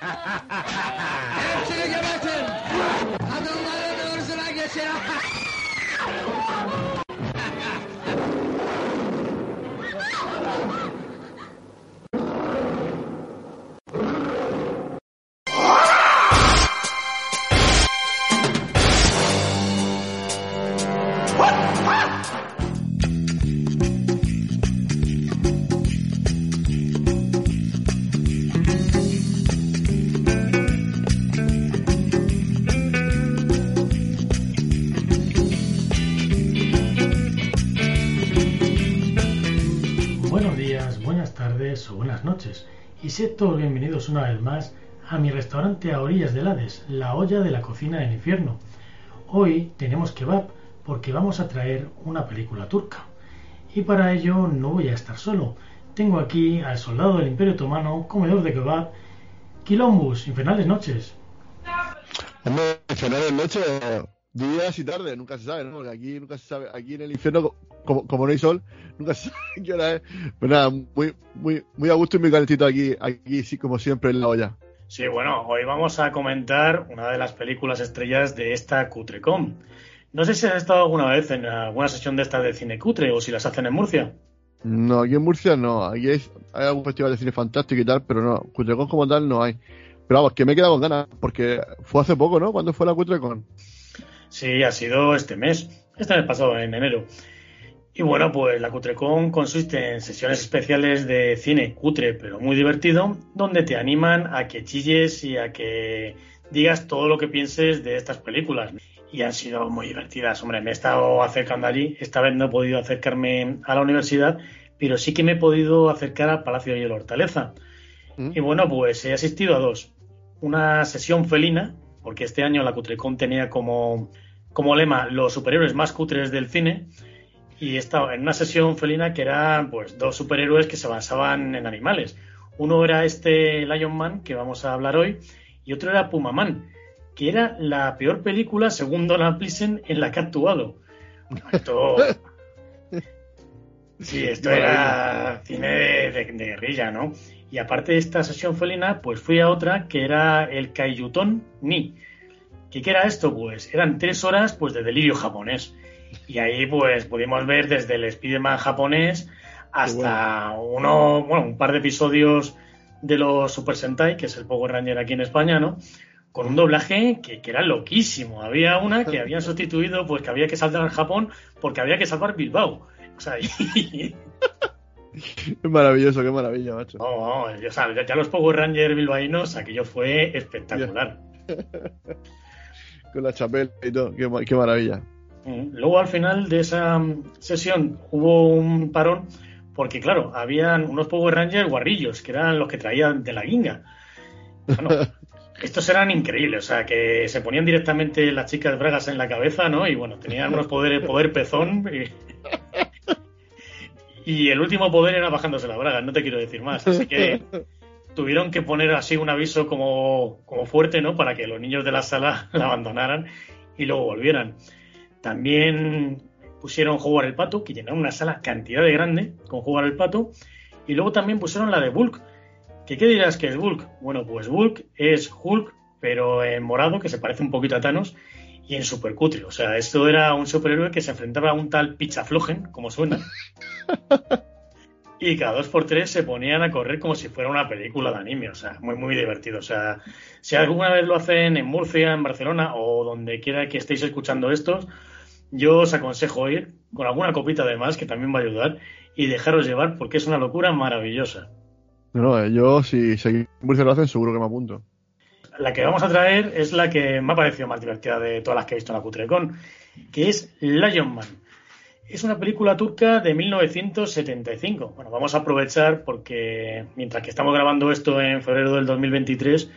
Hepsini gebertin. Kadınların ırzına geçin. Restaurante a orillas del Hades, la olla de la cocina del infierno. Hoy tenemos kebab porque vamos a traer una película turca. Y para ello no voy a estar solo. Tengo aquí al soldado del Imperio Otomano, comedor de kebab, Quilombus, infernales noches. Infernales noches, días y tardes, nunca se sabe, ¿no? Porque aquí nunca se sabe, aquí en el infierno, como, como no hay sol, nunca se qué hora es. Nada, muy, muy, muy a gusto y muy calentito aquí, aquí sí, como siempre en la olla. Sí, bueno, hoy vamos a comentar una de las películas estrellas de esta Cutrecom. No sé si has estado alguna vez en alguna sesión de esta de cine cutre o si las hacen en Murcia. No, aquí en Murcia no, aquí hay, hay algún festival de cine fantástico y tal, pero no, Cutrecon como tal no hay. Pero vamos, que me he quedado con ganas, porque fue hace poco, ¿no? ¿Cuándo fue la Cutrecon? Sí, ha sido este mes, este mes pasado, en enero. Y bueno, pues la Cutrecon consiste en sesiones especiales de cine cutre, pero muy divertido, donde te animan a que chilles y a que digas todo lo que pienses de estas películas. Y han sido muy divertidas. Hombre, me he estado acercando allí. Esta vez no he podido acercarme a la universidad, pero sí que me he podido acercar al Palacio de la Hortaleza. ¿Mm? Y bueno, pues he asistido a dos. Una sesión felina, porque este año la Cutrecon tenía como, como lema los superhéroes más cutres del cine. Y estaba en una sesión felina que eran pues dos superhéroes que se basaban en animales. Uno era este Lion Man, que vamos a hablar hoy, y otro era Puma Man, que era la peor película, según Donald Pleasant, en la que ha actuado. Esto... Sí, esto era cine de, de- de guerrilla, ¿no? Y aparte de esta sesión felina, pues fui a otra que era el Kaiyuton Ni. ¿Qué, qué era esto? Pues eran tres horas pues de delirio japonés. Y ahí pues pudimos ver desde el Spider-Man japonés hasta uno, bueno, un par de episodios de los Super Sentai, que es el Power Ranger aquí en España, ¿no? Con un doblaje que, que era loquísimo. Había una que habían sustituido, pues que había que saltar al Japón porque había que salvar Bilbao. O sea, y, Es maravilloso, qué maravilla, macho. No, no, ya sabes, ya los Power Rangers bilbaínos, aquello fue espectacular. Con la chapela y todo, qué, qué maravilla. Mm. Luego al final de esa mm, sesión hubo un parón porque claro, habían unos Power Rangers guarrillos, que eran los que traían de la guinga. Bueno, estos eran increíbles, o sea, que se ponían directamente las chicas bragas en la cabeza, ¿no? Y bueno, tenían unos poderes, poder pezón. Y, y el último poder era bajándose la braga, no te quiero decir más. Así que tuvieron que poner así un aviso como, como fuerte, ¿no? Para que los niños de la sala la abandonaran y luego volvieran. También pusieron Jugar el Pato, que llenaron una sala cantidad de grande con Jugar el Pato. Y luego también pusieron la de Bulk. ¿Que ¿Qué dirás que es Bulk? Bueno, pues Bulk es Hulk, pero en morado, que se parece un poquito a Thanos, y en supercutre. O sea, esto era un superhéroe que se enfrentaba a un tal Pichaflogen, como suena. Y cada dos por tres se ponían a correr como si fuera una película de anime, o sea, muy, muy divertido. O sea, si alguna vez lo hacen en Murcia, en Barcelona o donde quiera que estéis escuchando estos, yo os aconsejo ir con alguna copita de más, que también va a ayudar, y dejaros llevar porque es una locura maravillosa. No, no, eh, yo si, Murcia lo hacen, seguro que me apunto. La que vamos a traer es la que me ha parecido más divertida de todas las que he visto en la Cutrecon, que es Lion Man. Es una película turca de 1975. Bueno, vamos a aprovechar porque mientras que estamos grabando esto en febrero del 2023,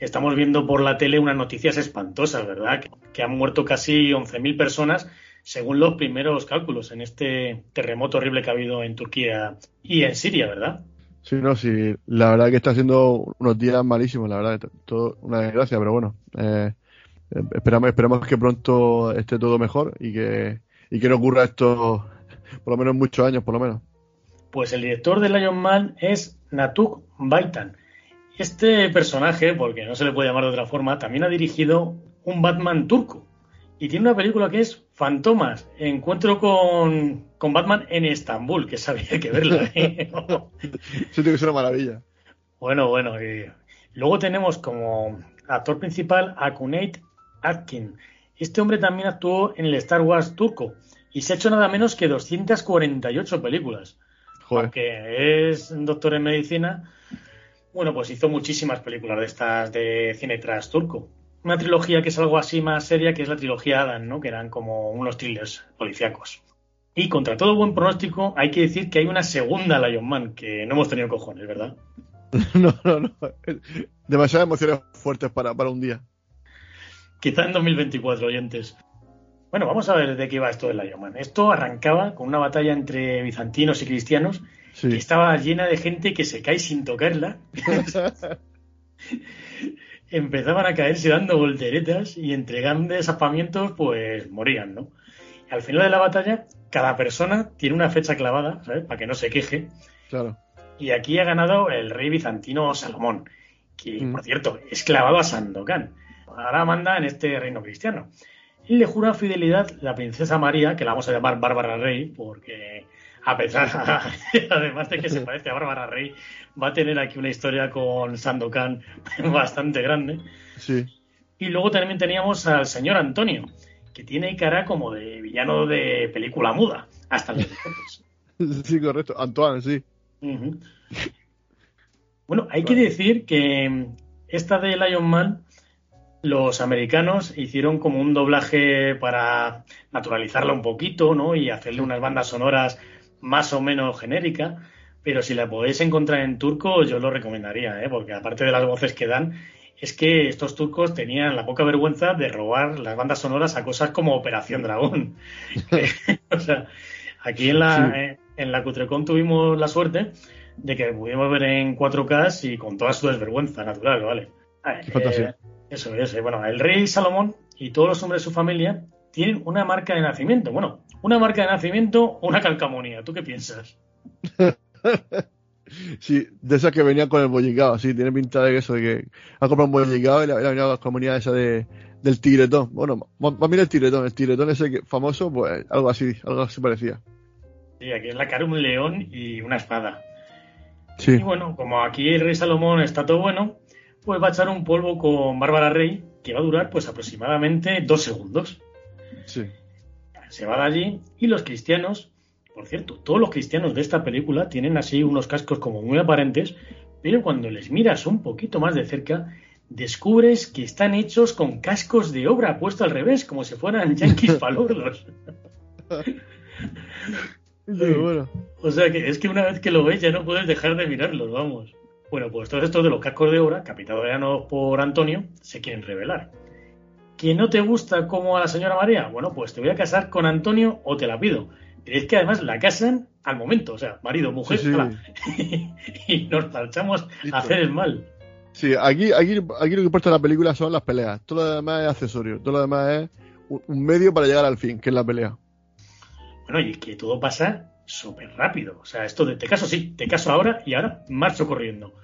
estamos viendo por la tele unas noticias espantosas, ¿verdad? Que, que han muerto casi 11.000 personas según los primeros cálculos en este terremoto horrible que ha habido en Turquía y en Siria, ¿verdad? Sí, no, sí, la verdad que está haciendo unos días malísimos, la verdad, todo una desgracia, pero bueno, eh, esperamos, esperamos que pronto esté todo mejor y que, y que no ocurra esto por lo menos en muchos años, por lo menos. Pues el director de Lion Man es Natuk Baitan. Este personaje, porque no se le puede llamar de otra forma, también ha dirigido un Batman turco. Y tiene una película que es Fantomas, Encuentro con, con Batman en Estambul, que sabía que verla. ¿eh? Eso tiene que ser una maravilla. Bueno, bueno. Y luego tenemos como actor principal a Cuneit Atkin. Este hombre también actuó en el Star Wars turco y se ha hecho nada menos que 248 películas. Joder. Aunque es doctor en medicina, bueno, pues hizo muchísimas películas de estas de cine tras turco. Una trilogía que es algo así más seria, que es la trilogía Adam, ¿no? Que eran como unos thrillers policíacos. Y contra todo buen pronóstico, hay que decir que hay una segunda Lion Man, que no hemos tenido cojones, ¿verdad? No, no, no. Demasiadas emociones fuertes para, para un día. Quizá en 2024, oyentes. Bueno, vamos a ver de qué iba esto del Lion Man. Esto arrancaba con una batalla entre bizantinos y cristianos Sí. que estaba llena de gente que se cae sin tocarla. Empezaban a caerse dando volteretas y entre grandes apamientos, pues morían, ¿no? Y al final de la batalla, cada persona tiene una fecha clavada, ¿sabes? Para que no se queje. Claro. Y aquí ha ganado el rey bizantino Salomón, que, Mm. por cierto, es clavado a Sandokan. Ahora manda en este reino cristiano. Y le jura fidelidad la princesa María, que la vamos a llamar Bárbara Rey, porque a pesar, además de que se parece a Bárbara Rey, va a tener aquí una historia con Sandokan bastante grande. Sí. Y luego también teníamos al señor Antonio, que tiene cara como de villano de película muda, hasta los. Sí, correcto. Antoine, sí. Bueno, hay que decir que esta de Lion Man, los americanos hicieron como un doblaje para naturalizarla un poquito, ¿no? Y hacerle unas bandas sonoras más o menos genéricas. Pero si la podéis encontrar en turco, yo lo recomendaría, ¿eh? Porque aparte de las voces que dan, es que estos turcos tenían la poca vergüenza de robar las bandas sonoras a cosas como Operación Dragón. o sea, aquí en la, Sí. eh, en la Cutrecon tuvimos la suerte de que pudimos ver en 4K y con toda su desvergüenza natural, ¿vale? Ah, Qué fantasía. eso es, eh, bueno, el rey Salomón y todos los hombres de su familia tienen una marca de nacimiento. Bueno, una marca de nacimiento o una calcamonía. ¿Tú qué piensas? Sí, de esas que venían con el bollicao, sí, tiene pinta de eso, de que ha comprado un bollicao y le ha venido la comunidad esa de, del tigretón. Bueno, a mirar el tigretón, el tigretón ese que, famoso, pues algo así, algo así parecía. Sí, aquí es la cara un león y una espada. Sí, Y bueno, como aquí el rey Salomón está todo bueno, pues va a echar un polvo con Bárbara Rey que va a durar pues aproximadamente dos segundos. sí. Se va de allí y los cristianos, por cierto, todos los cristianos de esta película tienen así unos cascos como muy aparentes, pero cuando les miras un poquito más de cerca, descubres que están hechos con cascos de obra puesto al revés, como si fueran yanquis palurdos. Bueno, O sea que es que una vez que lo ves ya no puedes dejar de mirarlos, vamos. Bueno, pues todos estos de los cascos de obra, capitaneados por Antonio, se quieren revelar. ¿Que no te gusta como a la señora María? Bueno, pues te voy a casar con Antonio o te la pido. Pero es que además la casan al momento, o sea, marido, mujer, Sí, sí. ala. y nos marchamos Listo. a hacer el mal. sí, aquí, aquí, aquí lo que importa en la película son las peleas. Todo lo demás es accesorio, todo lo demás es un, medio para llegar al fin, que es la pelea. Bueno, y que todo pasa súper rápido. O sea, esto de te caso sí, te caso ahora y ahora marcho corriendo.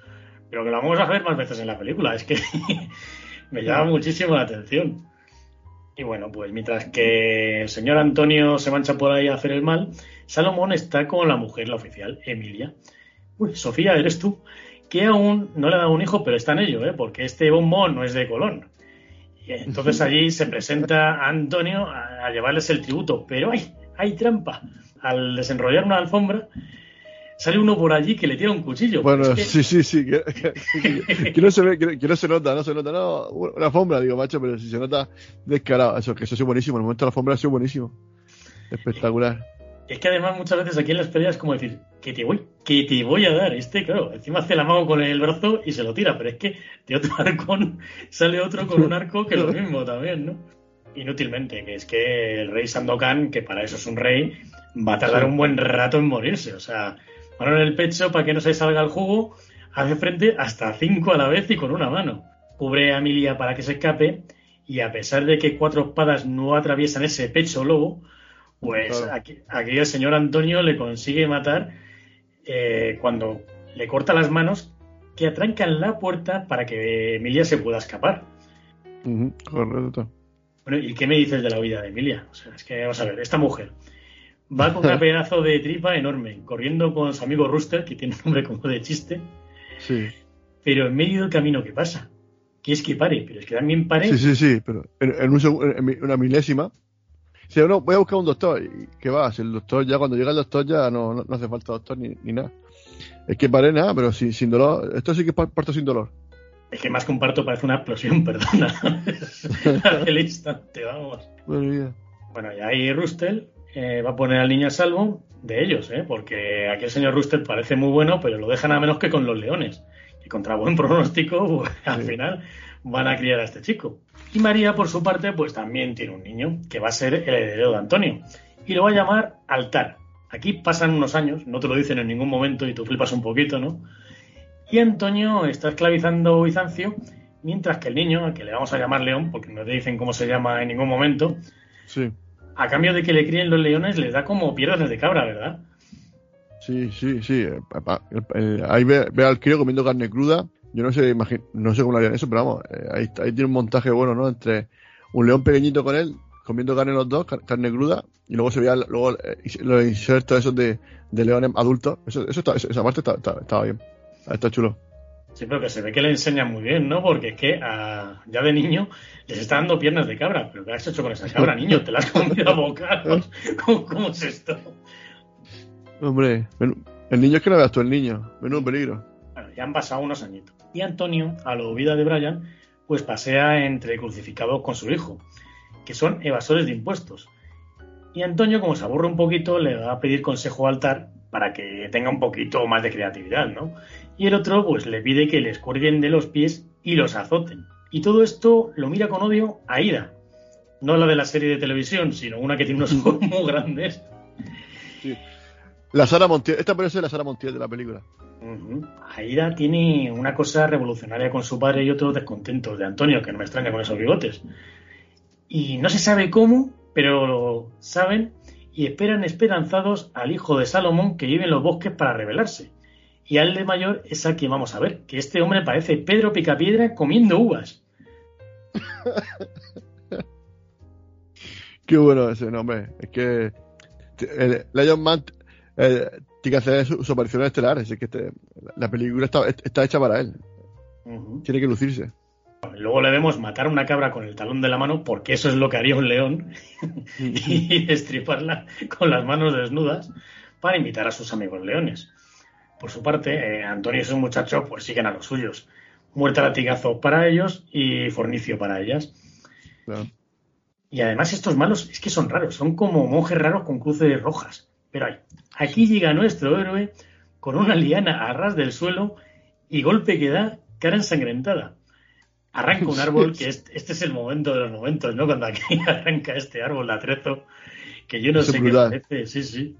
Pero que lo vamos a ver más veces en la película. Es que me llama muchísimo la atención. Y bueno, pues mientras que el señor Antonio se mancha por ahí a hacer el mal, Salomón está con la mujer, la oficial, Emilia. Uy, Sofía, eres tú. Que aún no le ha dado un hijo, pero está en ello, ¿eh? porque este bombón no es de Colón. Y entonces allí se presenta a Antonio a, a llevarles el tributo. Pero hay, hay trampa. Al desenrollar una alfombra, sale uno por allí que le tira un cuchillo. Bueno, Es que- sí, sí, sí, que, que- que no se ve, que, no se nota, no se nota, no, una alfombra, digo, macho, pero si se nota descarado, eso, que eso ha sido buenísimo, el momento de la alfombra ha sido buenísimo, espectacular. Es que además muchas veces aquí en las peleas es como decir, que te voy, que te voy a dar. Este, claro, encima hace la mano con el brazo y se lo tira, pero es que de otro arcón sale otro con un arco que es lo mismo también, ¿no? Inútilmente, que es que el rey Sandokan, que para eso es un rey, va a tardar Sí. un buen rato en morirse. O sea, mano en el pecho para que no se salga el jugo, hace frente hasta cinco a la vez y con una mano. Cubre a Emilia para que se escape y a pesar de que cuatro espadas no atraviesan ese pecho lobo, pues Claro. aquí, aquí el señor Antonio le consigue matar eh, cuando le corta las manos que atrancan la puerta para que Emilia se pueda escapar. Correcto. Bueno, ¿y qué me dices de la vida de Emilia? O sea, es que vamos a ver, esta mujer va con un pedazo de tripa enorme, corriendo con su amigo Rooster, que tiene un nombre como de chiste, Sí. pero en medio del camino, ¿qué pasa? Que es que pare, pero es que también pare. Sí, sí, sí, pero en, en un en una milésima. Si no, voy a buscar un doctor. ¿Y qué va? Si el doctor ya, cuando llega el doctor, ya no, no, no hace falta doctor ni, ni nada. Es que paré nada, pero sin, sin dolor. Esto sí que parto sin dolor. Es que más que un parto parece una explosión, perdona. Al instante, vamos. Madre mía. Bueno, y ahí Rustel eh, va a poner al niño a salvo de ellos, ¿eh? porque aquí el señor Rustel parece muy bueno, pero lo dejan a menos que con los leones. Y contra buen pronóstico, pues, al Sí. final van a criar a este chico. Y María, por su parte, pues también tiene un niño, que va a ser el heredero de Antonio. Y lo va a llamar Altar. Aquí pasan unos años, no te lo dicen en ningún momento y tú flipas un poquito, ¿no? Y Antonio está esclavizando a Bizancio, mientras que el niño, al que le vamos a llamar León, porque no te dicen cómo se llama en ningún momento, Sí, a cambio de que le críen los leones, les da como piernas de cabra, ¿verdad? sí, sí, sí. eh, el- el- ahí ve, al crío comiendo carne cruda. Yo no sé, no sé cómo lo harían eso, pero vamos, eh, ahí, tiene un montaje bueno, ¿no? Entre un león pequeñito con él, comiendo carne los dos, car- carne cruda, y luego se veía luego eh, los insertos esos de, de leones adultos. Eso, eso está- esa parte está- está- estaba bien. Está chulo. Sí, pero que se ve que le enseñan muy bien, ¿no? Porque es que a- ya de niño les está dando piernas de cabra. ¿Pero qué has hecho con esa cabra, niño? ¿Te la has comido a bocados? ¿Cómo, cómo es esto? Hombre, el niño es que no veas tú el niño. Menudo peligro. Bueno, ya han pasado unos añitos. Y Antonio, a lo vida de Brian, pues pasea entre crucificados con su hijo, que son evasores de impuestos. Y Antonio, como se aburre un poquito, le va a pedir consejo al altar para que tenga un poquito más de creatividad, ¿no? Y el otro, pues le pide que les cuelguen de los pies y los azoten. Y todo esto lo mira con odio a Ida. No la de la serie de televisión, sino una que tiene unos ojos muy grandes. La Sara Montiel, esta parece la Sara Montiel de la película. Aida tiene una cosa revolucionaria con su padre y otros descontentos de Antonio, que no me extraña con esos bigotes. Y no se sabe cómo, pero saben y esperan esperanzados al hijo de Salomón que vive en los bosques para rebelarse. Y al de mayor es al que vamos a ver, que este hombre parece Pedro Picapiedra comiendo uvas. Qué bueno ese nombre. Es que el Lion Man eh, tiene que hacer su, su aparición estelar. Es que este- la película está, está hecha para él. Tiene que lucirse. Luego le vemos matar a una cabra con el talón de la mano, porque eso es lo que haría un león, y destriparla con las manos desnudas para invitar a sus amigos leones. Por su parte, eh, Antonio y su muchacho pues siguen a los suyos. Muerte a latigazo para ellos y fornicio para ellas. Claro. Y además estos malos es que son raros, son como monjes raros con cruces rojas. Pero hay, aquí llega nuestro héroe con una liana a ras del suelo y golpe que da cara ensangrentada. Arranca un árbol, que este, este es el momento de los momentos, ¿no? Cuando aquí arranca este árbol de atrezo, que yo no sé es qué brutal. parece, sí, sí.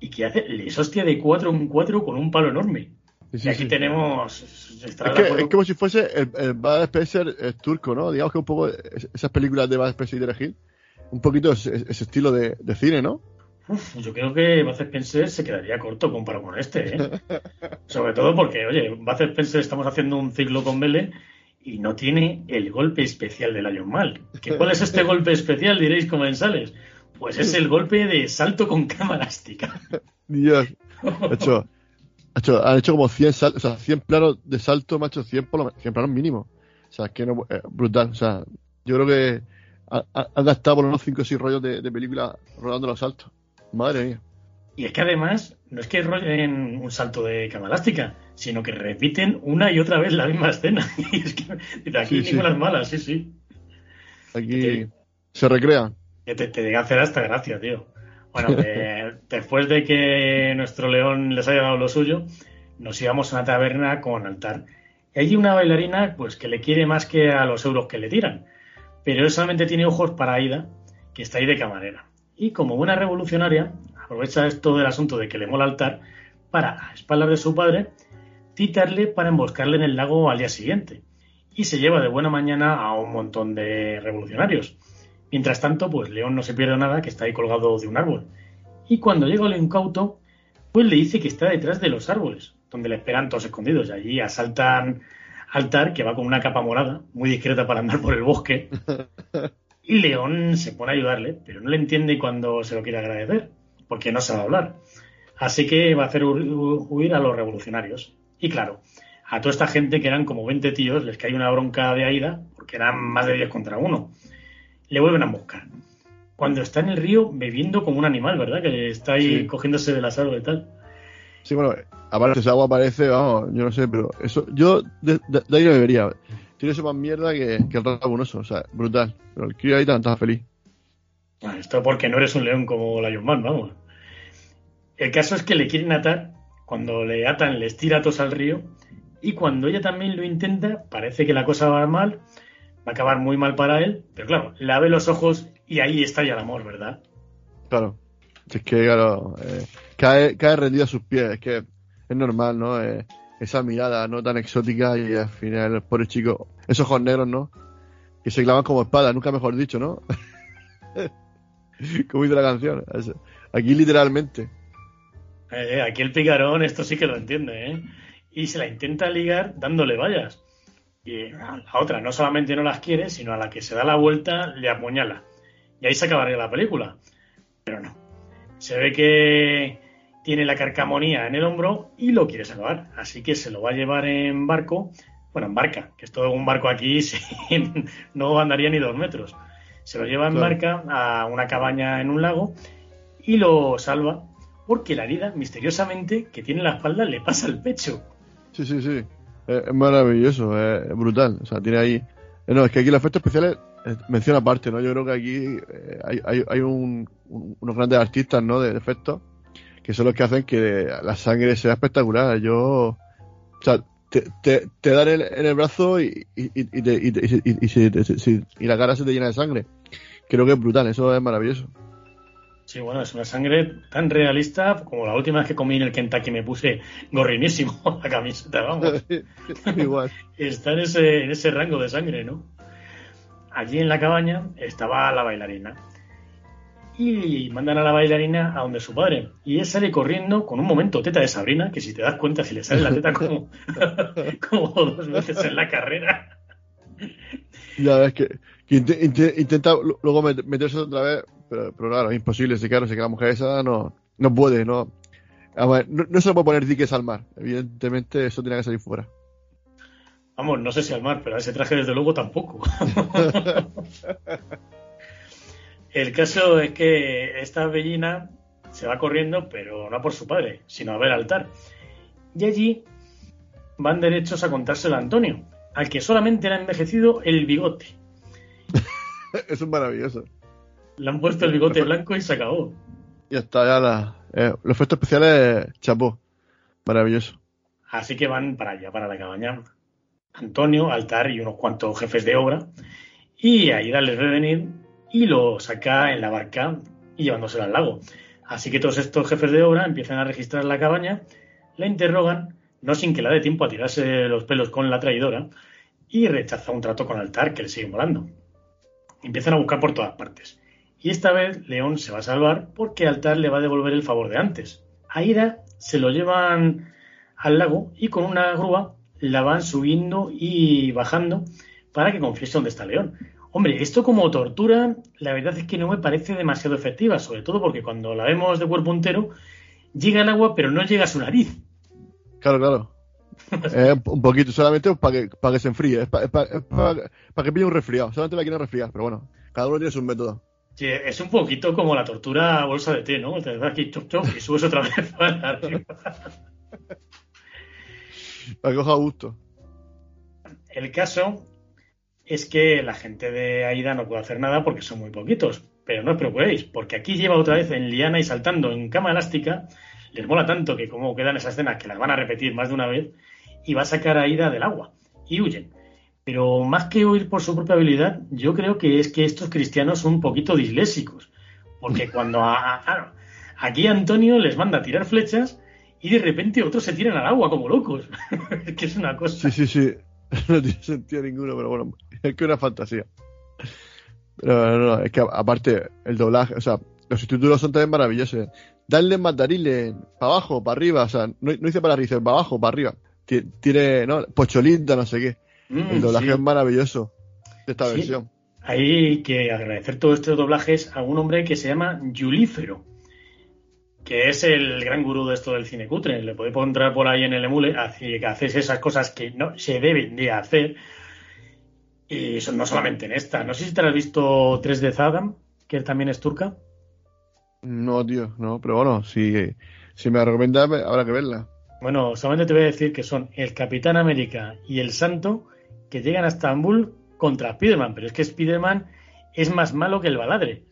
Y que hace, les hostia de cuatro en cuatro con un palo enorme. Sí, y aquí sí. tenemos... Es, de que, es como si fuese el, el Bad Spencer eh, turco, ¿no? Digamos que un poco es- esas películas de Bad Spencer y Derek Hill. Un poquito ese, ese estilo de, de cine, ¿no? Uf, yo creo que Bud Spencer se quedaría corto comparado con este, ¿eh? Sobre todo porque, oye, Bud Spencer estamos haciendo un ciclo con Vele y no tiene el golpe especial del Lion Mal. ¿Que ¿Cuál es este golpe especial? Diréis comensales. Pues es el golpe de salto con cama elástica. Dios. Ha hecho, ha hecho- han hecho como 100, sal- o sea, 100 planos de salto, macho, 100, por lo, men- 100 planos mínimo. O sea, es que no, eh, brutal. O sea, yo creo que ha- ha- han gastado por lo menos 5 o 6 rollos de, de película rodando los saltos. Madre mía. Y es que además, no es que rollen un salto de cama elástica, sino que repiten una y otra vez la misma escena. Y es que de aquí Sí, sí. ninguna es mala, sí, sí. Aquí Sí. se recrean. Que te, te llega a hacer hasta gracia, tío. Bueno, después de que nuestro león les haya dado lo suyo, nos íbamos a una taberna con altar. Y hay una bailarina, pues que le quiere más que a los euros que le tiran. Pero él solamente tiene ojos para Aida, que está ahí de camarera. Y como buena revolucionaria, aprovecha esto del asunto de que le mola altar para, a espaldas de su padre, citarle para emboscarle en el lago al día siguiente. Y se lleva de buena mañana a un montón de revolucionarios. Mientras tanto, pues León no se pierde nada, que está ahí colgado de un árbol. Y cuando llega el incauto, pues le dice que está detrás de los árboles. donde le esperan todos escondidos. Y allí asaltan Altar, que va con una capa morada, muy discreta para andar por el bosque. Y León se pone a ayudarle, pero no le entiende cuando se lo quiere agradecer, porque no sabe hablar. Así que va a hacer huir a los revolucionarios. Y claro, a toda esta gente, que eran como 20 tíos, les cae una bronca de Aida, porque eran más de 10 contra uno. Le vuelven a buscar. Cuando está en el río bebiendo como un animal, ¿verdad? Que está ahí cogiéndose de las aguas y tal. Sí, bueno, aparte esa agua parece, vamos, yo no sé, pero eso, yo de, ahí lo bebería. Tiene eso más mierda que, que el rabunoso, o sea, brutal. Pero el crío ahí está feliz. Bueno, esto porque no eres un león como la Man, vamos. El caso es que le quieren atar, cuando le atan les tira todos al río, y cuando ella también lo intenta, parece que la cosa va mal, va a acabar muy mal para él, pero claro, le abre los ojos y ahí está ya el amor, ¿verdad? Claro. Es que, claro, eh, cae, cae rendido a sus pies, es que es normal, ¿no? Eh, esa mirada no tan exótica y al final el chico, esos ojos negros, ¿no? Que se clavan como espada, nunca mejor dicho, ¿no? como dice la canción. Aquí literalmente. Eh, aquí el picarón, esto sí que lo entiende, ¿eh? Y se la intenta ligar dándole vallas. Y a la otra no solamente no las quiere, sino a la que se da la vuelta le apuñala. Y ahí se acabaría la película. Pero no. Se ve que tiene la carcamonía en el hombro y lo quiere salvar. Así que se lo va a llevar en barco, bueno, en barca, que es todo un barco aquí, no andaría ni dos metros. Se lo lleva en barca a una cabaña en un lago y lo salva porque la herida, misteriosamente, que tiene en la espalda le pasa al pecho. Sí, sí, sí. Es maravilloso, es brutal. O sea, tiene ahí. Eh, no, es que aquí los efectos especiales eh, menciona aparte, ¿no? Yo creo que aquí eh, hay, hay, un, unos grandes artistas, ¿no? De efectos que son los que hacen que la sangre sea espectacular. Yo, o sea, te, te, dan en, el brazo y, y, y, y, y, la cara se te llena de sangre. Creo que es brutal, eso es maravilloso. Sí, bueno, es una sangre tan realista como la última vez que comí en el Kentucky me puse gorrinísimo la camiseta, vamos. Igual. Está en ese, en ese rango de sangre, ¿no? Allí en la cabaña estaba la bailarina y mandan a la bailarina a donde su padre. Y él sale corriendo con un momento teta de Sabrina, que si te das cuenta, si le sale la teta como, como dos veces en la carrera. Ya ves que, intenta luego meterse otra vez, pero, claro, es imposible, se claro, que la mujer esa no, no puede, no, no, se le puede poner diques al mar. Evidentemente, eso tiene que salir fuera. Vamos, no sé si al mar, pero a ese traje desde luego tampoco. El caso es que esta bellina se va corriendo, pero no por su padre, sino a ver altar. Y allí van derechos a contárselo a Antonio, al que solamente le ha envejecido el bigote. es un maravilloso. Le han puesto el bigote blanco y se acabó. Y está ya la, eh, los efectos especiales, chapó. Maravilloso. Así que van para allá, para la cabaña. Antonio, Altar y unos cuantos jefes de obra. Y ahí les ve venir y lo saca en la barca y llevándoselo al lago. Así que todos estos jefes de obra empiezan a registrar la cabaña, la interrogan, no sin que le dé tiempo a tirarse los pelos con la traidora, y rechaza un trato con Altar que le sigue molando. Empiezan a buscar por todas partes. Y esta vez León se va a salvar porque Altar le va a devolver el favor de antes. A Ira se lo llevan al lago y con una grúa la van subiendo y bajando para que confiese dónde está León. Hombre, esto como tortura, la verdad es que no me parece demasiado efectiva, sobre todo porque cuando la vemos de cuerpo entero, llega el agua, pero no llega a su nariz. Claro, claro. eh, un poquito, solamente para que, para que se enfríe, es para, que pille un resfriado, solamente la quieren resfriar, pero bueno, cada uno tiene su método. Sí, es un poquito como la tortura bolsa de té, ¿no? Te das aquí chop chop y subes otra vez para arriba. que coja gusto. El caso es que la gente de Aida no puede hacer nada porque son muy poquitos. Pero no os preocupéis, porque aquí lleva otra vez en liana y saltando en cama elástica. Les mola tanto que como quedan esas escenas que las van a repetir más de una vez y va a sacar a Aida del agua y huyen. Pero más que huir por su propia habilidad, yo creo que es que estos cristianos son un poquito dislésicos. Porque cuando a, aquí Antonio les manda a tirar flechas y de repente otros se tiran al agua como locos. es que es una cosa. Sí, sí, sí. no tiene sentido ninguno, pero bueno, es que una fantasía. Pero no, es que aparte, el doblaje, o sea, los subtítulos son también maravillosos. Darle mandariles para abajo, para arriba, o sea, no, no dice para arriba, para abajo, para arriba. Ti- Tiene, ¿no? Pocholita, no sé qué. Mm, El doblaje sí. es maravilloso de esta Sí. versión. Hay que agradecer todos estos doblajes a un hombre que se llama Yulífero, que es el gran gurú de esto del cine cutre. Le podéis encontrar por ahí en el emule, así que haces esas cosas que no se deben de hacer. Y eso no solamente en esta. No sé si te has visto 3 de Zadam, que también es turca. No, tío, no, pero bueno, si, si me la recomiendas, habrá que verla. Bueno, solamente te voy a decir que son el Capitán América y el Santo que llegan a Estambul contra Spiderman, pero es que Spiderman es más malo que el baladre.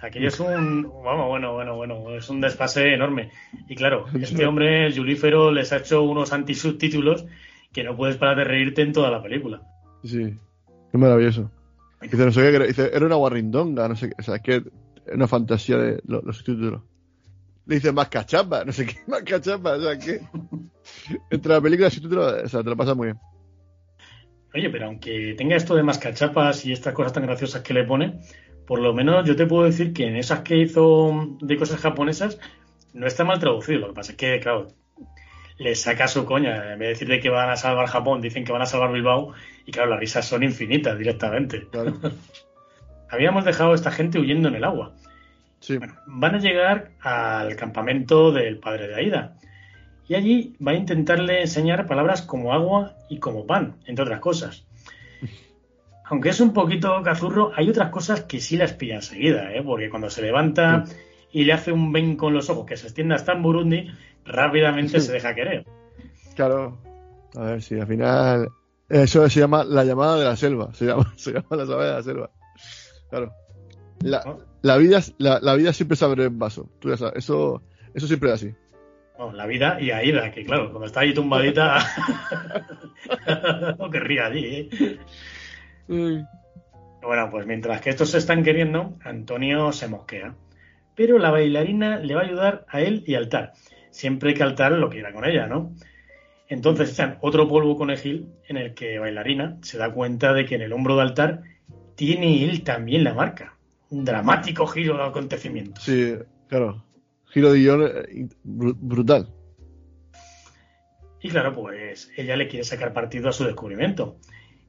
Aquello es un, vamos, bueno, bueno, bueno, es un desfase enorme. Y claro, este hombre, el Julífero, les ha hecho unos antisubtítulos que no puedes parar de reírte en toda la película. Sí, es maravilloso. Dice, no sé qué, dice, era una guarrindonga, no sé qué, o sea, es que es una fantasía de lo- los subtítulos. Le dice más cachapa, no sé qué, más cachapa, o sea, que entre la película y el subtítulo, o sea, te lo pasas muy bien. Oye, pero aunque tenga esto de mascachapas y estas cosas tan graciosas que le pone, por lo menos yo te puedo decir que en esas que hizo de cosas japonesas no está mal traducido. Lo que pasa es que, claro, le saca su coña. En vez de decirle que van a salvar Japón, dicen que van a salvar Bilbao. Y claro, las risas son infinitas directamente. Claro. Habíamos dejado a esta gente huyendo en el agua. Sí, Bueno, van a llegar al campamento del padre de Aida. Y allí va a intentarle enseñar palabras como agua y como pan, entre otras cosas. Aunque es un poquito cazurro, hay otras cosas que sí las pilla enseguida, ¿eh? porque cuando se levanta y le hace un ven con los ojos que se extiende hasta en Burundi, rápidamente se deja querer. claro. A ver, si al final. Eso se llama la llamada de la selva. Se llama, se llama la llamada de la selva. Claro. La, vida, la, la vida siempre se abre en vaso. Tú ya sabes, eso, eso siempre es así. La vida y Aida, que claro, cuando está ahí tumbadita, no querría allí, ¿eh? Bueno, pues mientras que estos se están queriendo, Antonio se mosquea. Pero la bailarina le va a ayudar a él y a Altar. Siempre que Altar lo quiera con ella, ¿no? Entonces echan otro polvo conejil en el que bailarina se da cuenta de que en el hombro de Altar tiene él también la marca. Un dramático giro de acontecimientos. Sí, claro. Giro de guion eh, bru- brutal. Y claro, pues ella le quiere sacar partido a su descubrimiento.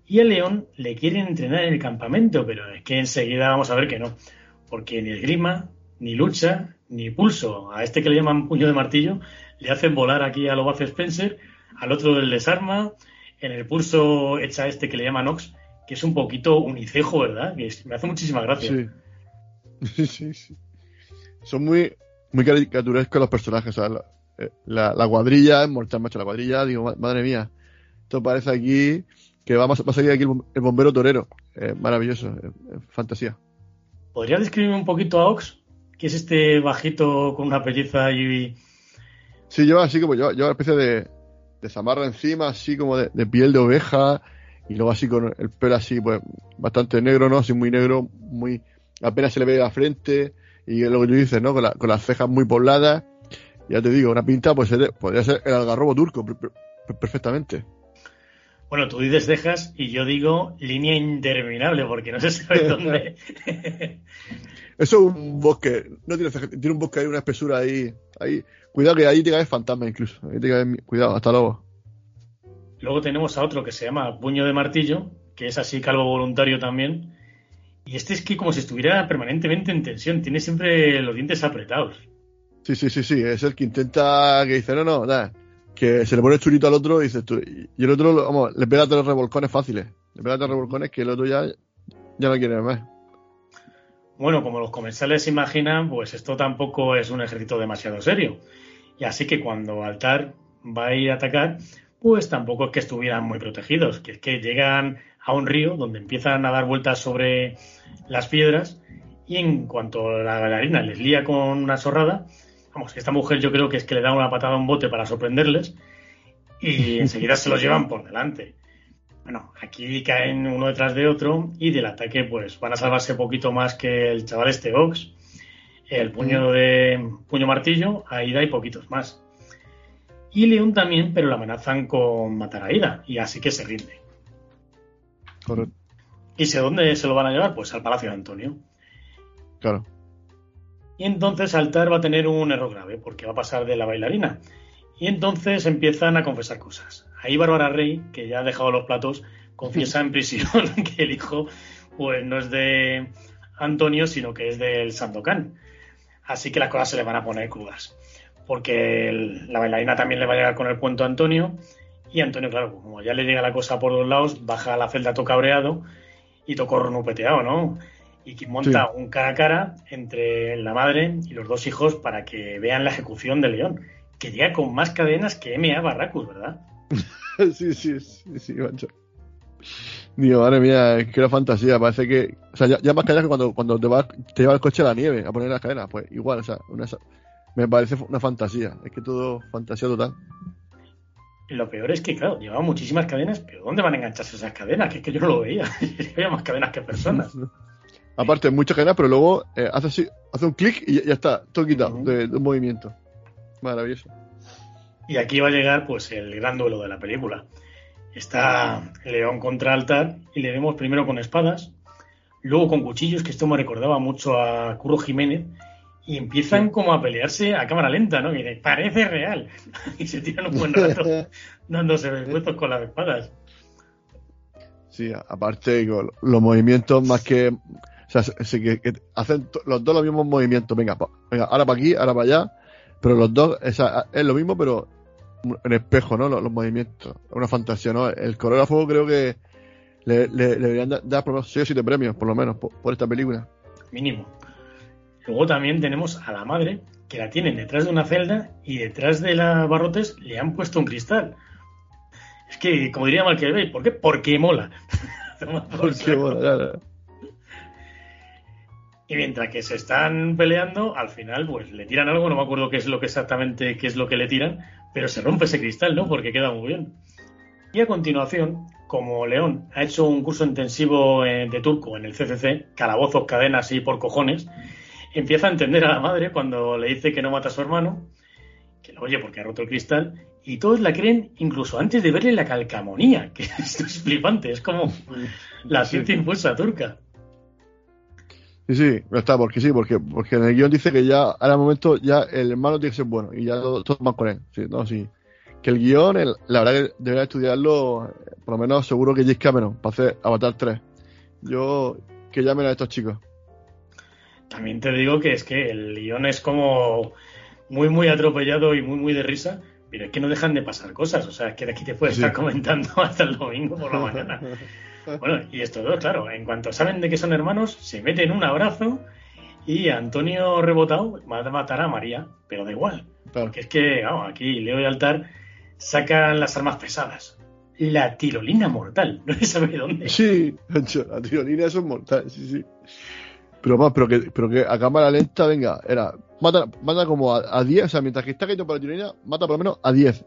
Y a León le quieren entrenar en el campamento, pero es que enseguida vamos a ver que no. Porque ni esgrima, ni lucha, ni pulso a este que le llaman puño de martillo, le hacen volar aquí a Lobaz Spencer, al otro el desarma, en el pulso echa este que le llaman Ox, que es un poquito unicejo, ¿verdad? Que es- me hace muchísima gracia. Sí. Sí, sí, sí. Son muy, muy caricaturescos los personajes. ¿sabes? La, eh, la, la cuadrilla, es mortal, macho. La cuadrilla, digo, ma- madre mía. Esto parece aquí que va, a- va a salir aquí el, bom- el bombero torero. Eh, maravilloso, eh, fantasía. ¿Podrías describirme un poquito a Ox? Que es este bajito con una pelliza y... Sí, lleva así como lleva, lleva una especie de, de zamarra encima, así como de, de piel de oveja, y luego así con el pelo así, pues bastante negro, ¿no? Así muy negro, muy. apenas se le ve la frente, y lo que tú dices, ¿no? Con, la- con las cejas muy pobladas. Ya te digo, una pinta, pues podría ser el algarrobo turco, per- per- perfectamente. Bueno, tú dices dejas y yo digo línea interminable porque no se sabe dónde. Eso es un bosque, no tiene ceja, tiene un bosque ahí, una espesura ahí. ahí. Cuidado que ahí te caes fantasma incluso. Ahí te caes- cuidado, hasta luego. Luego tenemos a otro que se llama Puño de Martillo, que es así calvo voluntario también. Y este es que como si estuviera permanentemente en tensión, tiene siempre los dientes apretados. Sí, sí, sí, sí, es el que intenta, que dice, no, no, nada, que se le pone churito al otro y dices tú, y el otro, vamos, le pega tres revolcones fáciles, le pega tres revolcones que el otro ya, ya no quiere más. Bueno, como los comensales se imaginan, pues esto tampoco es un ejército demasiado serio. Y así que cuando Altar va a ir a atacar, pues tampoco es que estuvieran muy protegidos, que es que llegan a un río donde empiezan a dar vueltas sobre las piedras y en cuanto la bailarina les lía con una zorrada, vamos, esta mujer yo creo que es que le da una patada a un bote para sorprenderles y enseguida se los llevan por delante. Bueno, aquí caen uno detrás de otro y del ataque pues van a salvarse poquito más que el chaval este Ox, el puño de puño martillo, Aida y poquitos más. Y León también, pero lo amenazan con matar a Aida y así que se rinde. Correcto, ¿Y sé dónde se lo van a llevar? Pues al Palacio de Antonio. claro. Y entonces Altar va a tener un error grave, porque va a pasar de la bailarina. Y entonces empiezan a confesar cosas. Ahí Bárbara Rey, que ya ha dejado los platos, confiesa en prisión que el hijo pues no es de Antonio, sino que es del Sandokan. Así que las cosas se le van a poner crudas. Porque el- la bailarina también le va a llegar con el cuento a Antonio. Y Antonio, claro, como ya le llega la cosa por dos lados, baja a la celda todo cabreado y todo cornupeteado, ¿no? Y que monta un cara a cara entre la madre y los dos hijos para que vean la ejecución de León. Que llega con más cadenas que M.A. Barracus, ¿verdad? sí, sí, sí, sí, macho. Digo, madre mía, es que era fantasía. Parece que. O sea, ya, ya más cadenas que cuando, cuando te, vas, te lleva el coche a la nieve a poner las cadenas. Pues igual, o sea, una- me parece una fantasía. Es que todo fantasía total. Lo peor es que, claro, llevaba muchísimas cadenas, pero ¿dónde van a engancharse esas cadenas? Que es que yo no lo veía. Había más cadenas que personas. Aparte, muchas cadenas, pero luego eh, hace, así, hace un clic y ya, está, todo quitado de un movimiento. Maravilloso. Y aquí va a llegar, pues, el gran duelo de la película. Está León contra Altar y le vemos primero con espadas, luego con cuchillos, que esto me recordaba mucho a Curro Jiménez, y empiezan como a pelearse a cámara lenta, ¿no? Y parece real. y se tiran un buen rato dándose bespuestos con las espadas. Sí, aparte, con los movimientos más que. O sea, se- que, que hacen los dos los mismos movimientos. Venga, pa- venga ahora para aquí, ahora para allá. Pero los dos es, es lo mismo, pero en espejo, ¿no? Los, los movimientos. Una fantasía, ¿no? El coreógrafo creo que le, le- le deberían da- dar por lo menos 6 o 7 premios, por lo menos, por, por esta película. mínimo. Luego también tenemos a la madre, que la tienen detrás de una celda y detrás de las barrotes le han puesto un cristal. Es que, como diría Malquerey, ¿por qué? Porque mola. Porque, bueno, claro. Y mientras que se están peleando, al final, pues le tiran algo, no me acuerdo qué es lo que exactamente qué es lo que le tiran, pero se rompe ese cristal, ¿no? Porque queda muy bien. Y a continuación, como León ha hecho un curso intensivo eh, de turco en el CCC, calabozos, cadenas y por cojones, empieza a entender a la madre cuando le dice que no mata a su hermano, que lo oye porque ha roto el cristal, y todos la creen incluso antes de verle la calcamonía, que esto es flipante, es como la ciencia impulsa turca. Sí, sí, no está, porque sí, porque, porque en el guion dice que ya, ahora el momento, ya el hermano tiene que ser bueno y ya todos todo van con él. Sí, no, sí. Que el guion, el- la verdad que debería estudiarlo, por lo menos seguro que James Cameron, para hacer Avatar 3. Yo, que llamen a estos chicos. También te digo que es que el guion es como muy, muy atropellado y muy, muy de risa, pero es que no dejan de pasar cosas. O sea, es que de aquí te puedes Sí. estar comentando hasta el domingo por la mañana. Bueno, y estos dos, claro, en cuanto saben de que son hermanos, se meten un abrazo y Antonio rebotado va a matar a María, pero da igual. Claro. Porque es que, vamos, aquí Leo y Altar sacan las armas pesadas. La tirolina mortal, no se sabe dónde. Sí, la tirolina es mortal, sí, sí. Pero más, pero que, pero que a cámara lenta, venga, era, mata, mata como a, a 10, o sea, mientras que está caído por la tirolina, mata por lo menos a 10.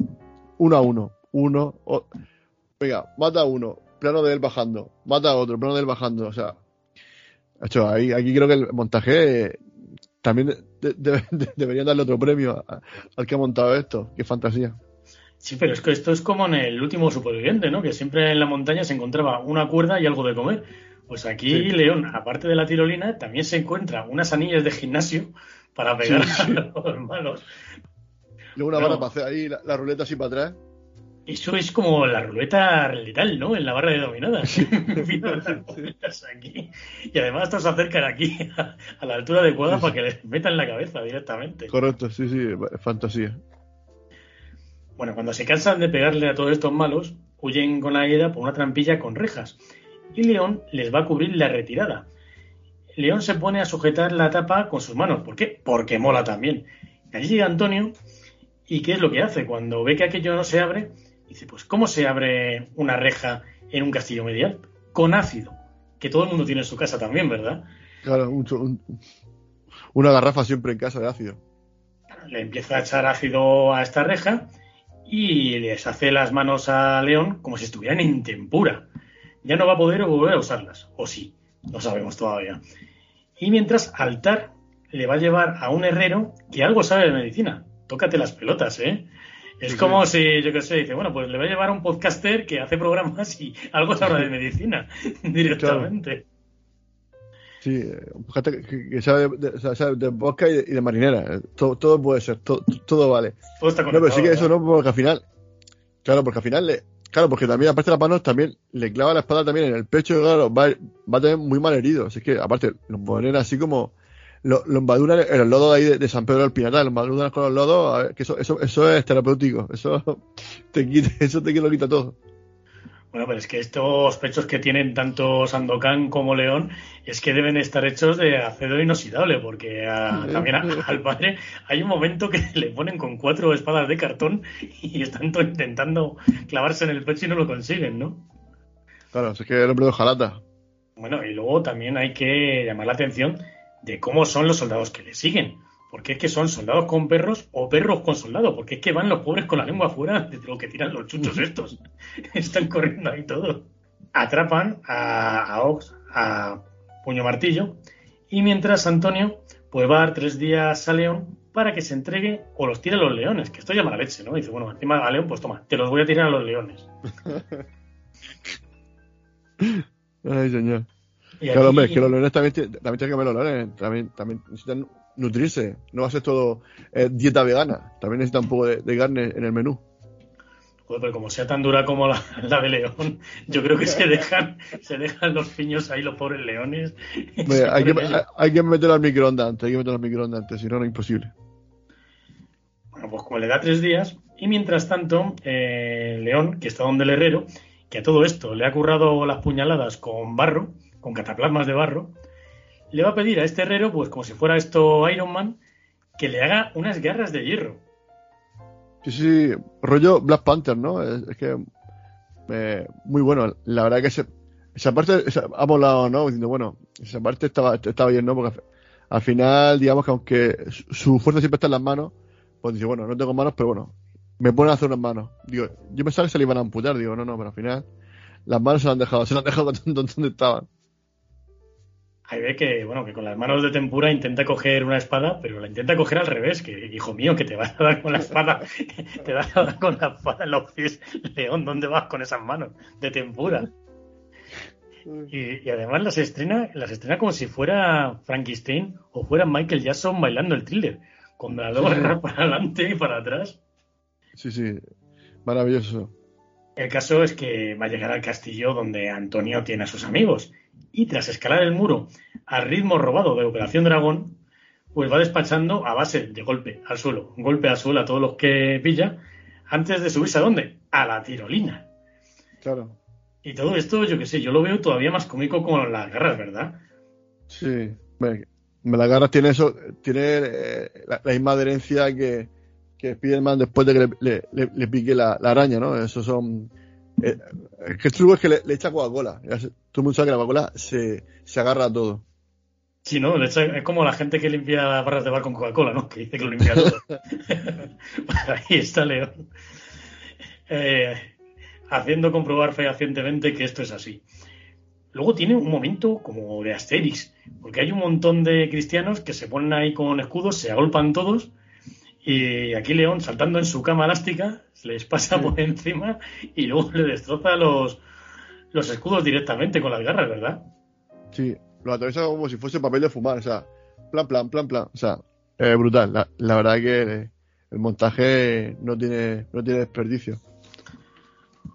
Uno a uno, uno, o- venga, mata a uno, plano de él bajando, mata a otro, plano de él bajando, o sea, hecho, ahí, aquí creo que el montaje también de- de- de- deberían darle otro premio al que ha montado esto, qué fantasía. Sí, pero es que esto es como en el último superviviente, ¿no? Que siempre en la montaña se encontraba una cuerda y algo de comer. Pues aquí Sí. León, aparte de la tirolina, también se encuentra unas anillas de gimnasio para pegar Sí, sí. a los malos. Luego una No. barra para hacer ahí la, la ruleta así para atrás. Eso es como la ruleta letal, ¿no? En la barra de dominadas. Las aquí. Y además estos se acercan aquí a, a la altura adecuada para que les metan la cabeza directamente. Correcto, sí, sí, fantasía. Bueno, cuando se cansan de pegarle a todos estos malos, huyen con la Aida por una trampilla con rejas. Y León les va a cubrir la retirada. León se pone a sujetar la tapa con sus manos. ¿Por qué? Porque mola también. Y allí llega Antonio. ¿Y qué es lo que hace? Cuando ve que aquello no se abre, dice, pues ¿cómo se abre una reja en un castillo medieval? Con ácido. Que todo el mundo tiene en su casa también, ¿verdad? Claro, un- un- una garrafa siempre en casa de ácido. le empieza a echar ácido a esta reja y les hace las manos a León como si estuvieran en tempura. Ya no va a poder volver a usarlas, o sí, no sabemos todavía. Y mientras Altar le va a llevar a un herrero que algo sabe de medicina. Tócate las pelotas, ¿eh? Es Sí, como sí. si, yo qué sé, dice, bueno, pues le va a llevar a un podcaster que hace programas y algo sabe de medicina directamente. Sí, Sí, eh, gente que, sabe, de, sabe de bosca y de, y de marinera. Todo, todo puede ser, todo, todo vale. Todo está No, pero sí que eso no, porque al final. Claro, porque al final le. Claro, porque también, aparte de las manos, también le clava la espada también en el pecho y claro, va, va también muy mal herido. Así que, aparte, lo ponen así como. Lo, lo embaduran en los lodos ahí de, de San Pedro del Pinatar, lo embaduran con los lodos, a ver, que eso, eso, eso es terapéutico. Eso te quita, eso te lo quita todo. Bueno, pero es que estos pechos que tienen tanto Sandokan como León es que deben estar hechos de acero inoxidable, porque a- también a- al padre hay un momento que le ponen con cuatro espadas de cartón y están intentando clavarse en el pecho y no lo consiguen, ¿no? Claro, es que el hombre de hojalata. Bueno, y luego también hay que llamar la atención de cómo son los soldados que le siguen. Porque es que son soldados con perros o perros con soldados. Porque es que van los pobres con la lengua afuera de lo que tiran los chuchos estos. Están corriendo ahí todo. Atrapan a, a Ox, a Puño Martillo. Y mientras Antonio, pues va a dar tres días a León para que se entregue o los tire a los leones. Que esto llama la leche, ¿no? Dice, bueno, encima a León, pues toma, te los voy a tirar a los leones. Ay, señor. Y Claro, aquí- hombre, es que los leones también tienen que comer los leones, también, también necesitan nutrirse. No va a ser todo eh, dieta vegana, también necesitan un poco de, de carne en el menú. Joder, pero como sea tan dura como la, la de León, yo creo que se dejan, se dejan los piños ahí, los pobres leones. Hay, que, hay- hay que meterlo al microondas antes, hay que meterlo al microondas antes, si no, no es imposible. Bueno, pues como le da tres días, y mientras tanto, eh, León, que está donde el herrero, que a todo esto le ha currado las puñaladas con barro, con cataplasmas de barro, le va a pedir a este herrero, pues como si fuera esto Iron Man, que le haga unas garras de hierro. Sí, sí, rollo Black Panther, ¿no? Es, que eh, muy bueno. La verdad que ese- esa parte esa, ha molado, ¿no? Diciendo, bueno, esa parte estaba, estaba bien, ¿no? Porque al, al final, digamos que aunque su, fuerza siempre está en las manos, pues dice, bueno, no tengo manos, pero bueno, me ponen a hacer unas manos. Digo, yo pensaba que se le iban a amputar, digo, no, no, pero al final las manos se las han dejado, se las han dejado donde estaban. Ahí ve que, bueno, que con las manos de tempura intenta coger una espada, pero la intenta coger al revés, que hijo mío, que te vas a dar con la espada, te vas a dar con la espada en los pies, León, ¿dónde vas con esas manos de tempura? Y, y además las estrena, las estrena como si fuera Frankenstein o fuera Michael Jackson bailando el thriller, con dos garras para adelante y para atrás. Sí, sí, maravilloso. El caso es que va a llegar al castillo donde Antonio tiene a sus amigos y tras escalar el muro al ritmo robado de Operación Dragón, pues va despachando a base de golpe al suelo, golpe al suelo a todos los que pilla, antes de subirse a dónde? A la tirolina. Claro. Y todo esto, yo qué sé, yo lo veo todavía más cómico con las garras, ¿verdad? Sí, me, me la garras tiene eso, tiene eh, la, la misma adherencia que, que Spiderman después de que le, le- le- le pique la, la araña, ¿no? Eso son. Eh, es que el truco es que le, le echa Coca-Cola. Todo el mundo sabe que la Coca-Cola se, se agarra a todo. Sí, ¿no? De hecho, es como la gente que limpia barras de bar con Coca-Cola, ¿no? Que dice que lo limpia todo. Ahí está León. Eh, haciendo comprobar fehacientemente que esto es así. Luego tiene un momento como de Asterix, porque hay un montón de cristianos que se ponen ahí con escudos, se agolpan todos, y aquí León, saltando en su cama elástica, les pasa por encima y luego le destroza los, los escudos directamente con las garras, ¿verdad? Sí, lo atraviesa como si fuese papel de fumar, o sea, plan, plan, plan, plan. O sea, eh, brutal. La, la verdad que el montaje no tiene, no tiene desperdicio.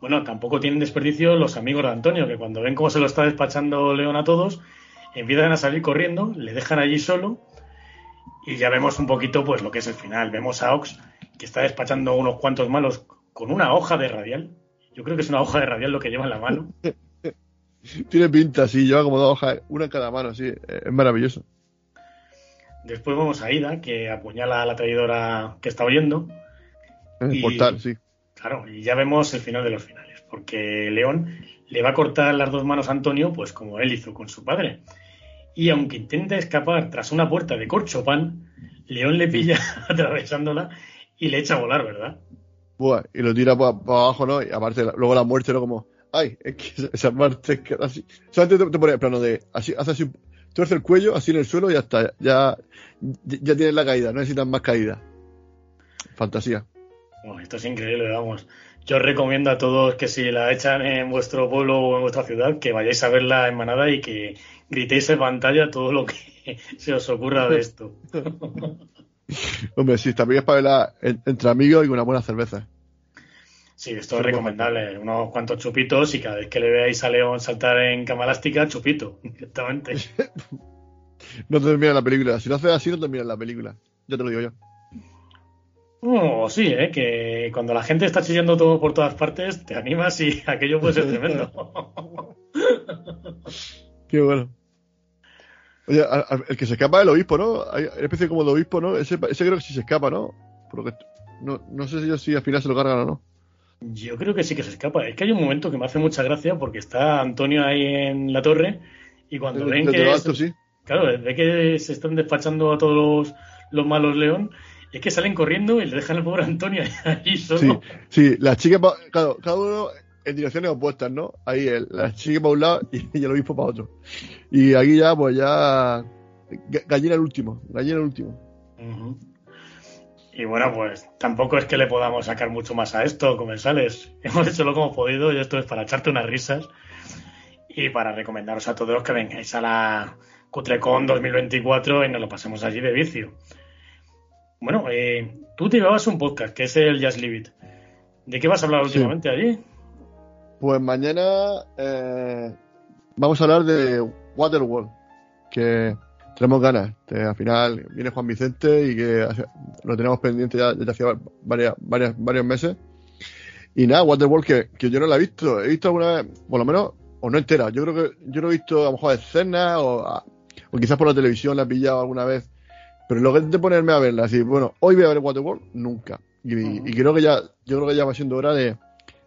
Bueno, tampoco tienen desperdicio los amigos de Antonio, que cuando ven cómo se lo está despachando León a todos, empiezan a salir corriendo, le dejan allí solo y ya vemos un poquito pues lo que es el final. Vemos a Ox que está despachando unos cuantos malos con una hoja de radial. Yo creo que es una hoja de radial lo que lleva en la mano. Tiene pinta, sí, lleva como dos hojas, una en cada mano, sí, es maravilloso. Después vemos a Ida que apuñala a la traidora que está oyendo. El Y- portal, sí. Claro, y ya vemos el final de los finales, porque León le va a cortar las dos manos a Antonio, pues como él hizo con su padre. Y aunque intenta escapar tras una puerta de corchopan, León le pilla atravesándola y le echa a volar, ¿verdad? Buah, y lo tira para abajo, ¿no? Y aparte, luego la muerte, ¿no? Como, ay, es que esa- parte es que así. Solamente te, te pone el plano de, así, hace así, tuerce el cuello, así en el suelo y ya está. Ya, ya, ya tienes la caída, no necesitas más caída. Fantasía. Bueno, esto es increíble, vamos. Yo os recomiendo a todos que si la echan en vuestro pueblo o en vuestra ciudad, que vayáis a verla en manada y que gritéis en pantalla todo lo que se os ocurra de esto. Hombre, sí, también es para verla entre amigos y con una buena cerveza. Sí, esto es recomendable. Unos cuantos chupitos y cada vez que le veáis a León saltar en cama elástica, chupito, directamente. no te terminas la película. Si lo haces así, no terminas la película. Ya te lo digo yo. Oh, sí, ¿eh? que cuando la gente está chillando todo por todas partes, te animas y aquello puede ser tremendo. Qué bueno. Oye, el que se escapa es el obispo, ¿no? Hay una especie como de obispo, ¿no? Ese, ese creo que sí se escapa, ¿no? Porque no, no sé si, yo, si al final se lo cargan o no. Yo creo que sí que se escapa. Es que hay un momento que me hace mucha gracia porque está Antonio ahí en la torre y cuando ven que... Claro, ve que se están despachando a todos los, los malos león es que salen corriendo y le dejan al pobre Antonio ahí solo. Sí, sí, las chicas, claro, cada uno en direcciones opuestas, ¿no? Ahí el, las chicas para un lado y, el obispo para otro. Y aquí ya, pues ya. Gallina el último, gallina el último. Y bueno, pues tampoco es que le podamos sacar mucho más a esto, comensales. Hemos hecho lo que hemos podido y esto es para echarte unas risas y para recomendaros a todos que vengáis a la Cutrecon 2024 y nos lo pasemos allí de vicio. Bueno, eh, tú te llevabas un podcast que es el Just Leave It. ¿De qué vas a hablar últimamente allí? Pues mañana eh, vamos a hablar de Waterworld, que tenemos ganas. al final viene Juan Vicente y que lo tenemos pendiente ya desde hace varias, varias, varios meses. Y nada, Waterworld que, que yo no la he visto. He visto alguna vez, por lo menos, o no entera. Yo creo que yo no he visto a lo mejor escenas o, o quizás por la televisión la he pillado alguna vez pero lo que es de ponerme a verla, así, bueno, hoy voy a ver Waterworld, nunca. Y, creo que ya, yo creo que ya va siendo hora de,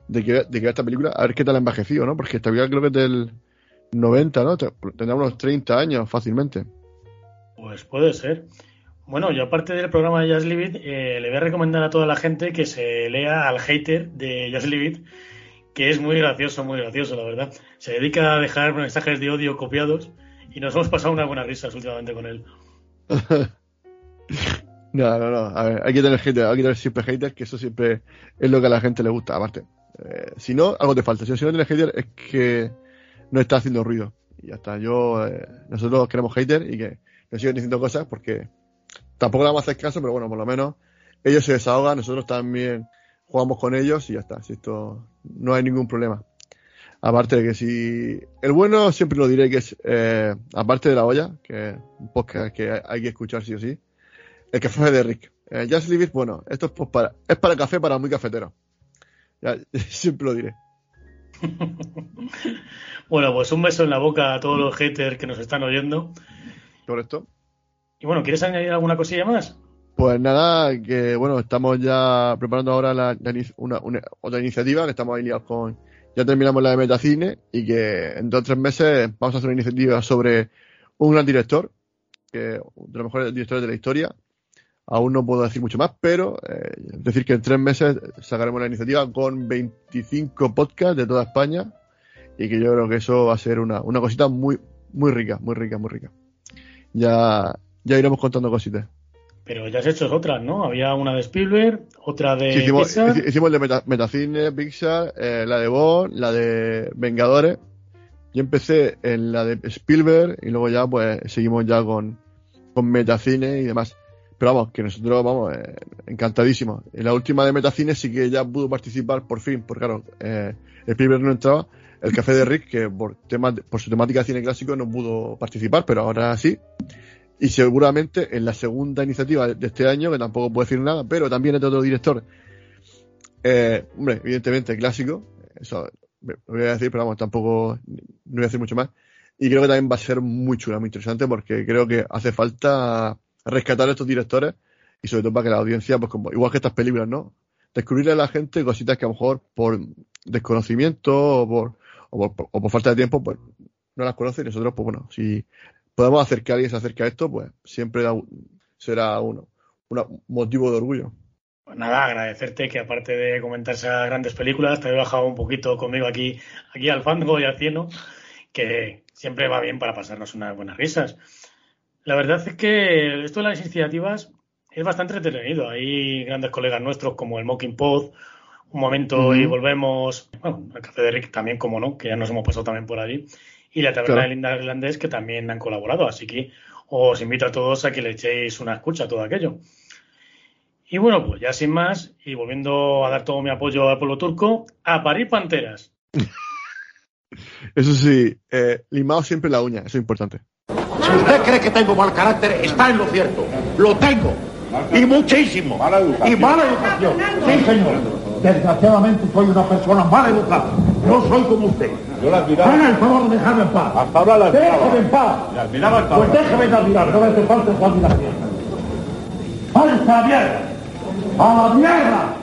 de, que, de que esta película, a ver qué tal ha envejecido, ¿no? Porque esta película creo que es del 90, ¿no? Tendrá unos 30 años fácilmente. Pues puede ser. Bueno, yo aparte del programa de Just Leave eh, le voy a recomendar a toda la gente que se lea al hater de Just Leave que es muy gracioso, muy gracioso, la verdad. Se dedica a dejar mensajes de odio copiados y nos hemos pasado una buena risa últimamente con él. No, no, no. A ver, hay que tener haters, hay que tener siempre haters, que eso siempre es lo que a la gente le gusta. Aparte, eh, si no, algo te falta. Si no tienes haters, es que no está haciendo ruido. Y ya está. Yo, eh, nosotros queremos haters y que nos sigan diciendo cosas porque tampoco le vamos a hacer caso, pero bueno, por lo menos ellos se desahogan, nosotros también jugamos con ellos y ya está. Si esto no hay ningún problema. Aparte de que si. El bueno siempre lo diré que es, eh, aparte de la olla, que es un podcast que hay que escuchar sí o sí el café de Rick. Eh, Just Leave It, bueno, esto es, pues para, es para café para muy cafetero. Ya, siempre lo diré. bueno, pues un beso en la boca a todos los haters que nos están oyendo. Correcto. Y bueno, ¿quieres añadir alguna cosilla más? Pues nada, que bueno, estamos ya preparando ahora la, una, otra iniciativa, que estamos ahí liados con. Ya terminamos la de Metacine y que en dos o tres meses vamos a hacer una iniciativa sobre un gran director, que de los mejores directores de la historia, Aún no puedo decir mucho más, pero eh, decir que en tres meses sacaremos la iniciativa con 25 podcasts de toda España y que yo creo que eso va a ser una, una cosita muy, muy rica, muy rica, muy rica. Ya, ya iremos contando cositas. Pero ya has hecho otras, ¿no? Había una de Spielberg, otra de hicimos, Pixar. Hicimos de Metacine, Pixar, eh, la de Bond, la de Vengadores. Yo empecé en la de Spielberg y luego ya pues seguimos ya con, con Metacine y demás. Pero vamos, que nosotros vamos eh, encantadísimos. En la última de Metacine sí que ya pudo participar por fin, porque claro, eh, el primer no entraba. El Café de Rick, que por, tema, por su temática de cine clásico no pudo participar, pero ahora sí. Y seguramente en la segunda iniciativa de este año, que tampoco puedo decir nada, pero también es otro director, eh, hombre, evidentemente clásico, eso lo voy a decir, pero vamos, tampoco no voy a decir mucho más. Y creo que también va a ser muy chula, muy interesante, porque creo que hace falta rescatar a estos directores y sobre todo para que la audiencia, pues como, igual que estas películas, ¿no? Descubrirle a la gente cositas que a lo mejor por desconocimiento o por, o por, o por falta de tiempo, pues no las conocen y nosotros, pues bueno, si podemos hacer que alguien se acerque a esto, pues siempre será uno, un motivo de orgullo. Pues nada, agradecerte que aparte de comentar esas grandes películas, te he bajado un poquito conmigo aquí, aquí al fango y al cielo, que siempre va bien para pasarnos unas buenas risas. La verdad es que esto de las iniciativas es bastante entretenido. Hay grandes colegas nuestros como el Mocking Pod un momento y volvemos. Bueno, el Café de Rick también, como no, que ya nos hemos pasado también por allí. Y la Taberna Claro. del Irlandés, que también han colaborado. Así que os invito a todos a que le echéis una escucha a todo aquello. Y bueno, pues ya sin más, y volviendo a dar todo mi apoyo al pueblo turco, a parir panteras. Eso sí, eh, limado siempre la uña, eso es importante. Si usted cree que tengo mal carácter, está en lo cierto. Lo tengo. Y muchísimo. Y mala educación. Sí, señor. Desgraciadamente soy una persona mal educada. No soy como usted. Yo la admiraba. Haga el favor de dejarme en paz. Hasta ahora la admiraba. Déjeme en paz. La admiraba hasta Pues déjeme de admirar, no me hace falta su admiración. ¡Váyanse a la mierda! ¡A la mierda!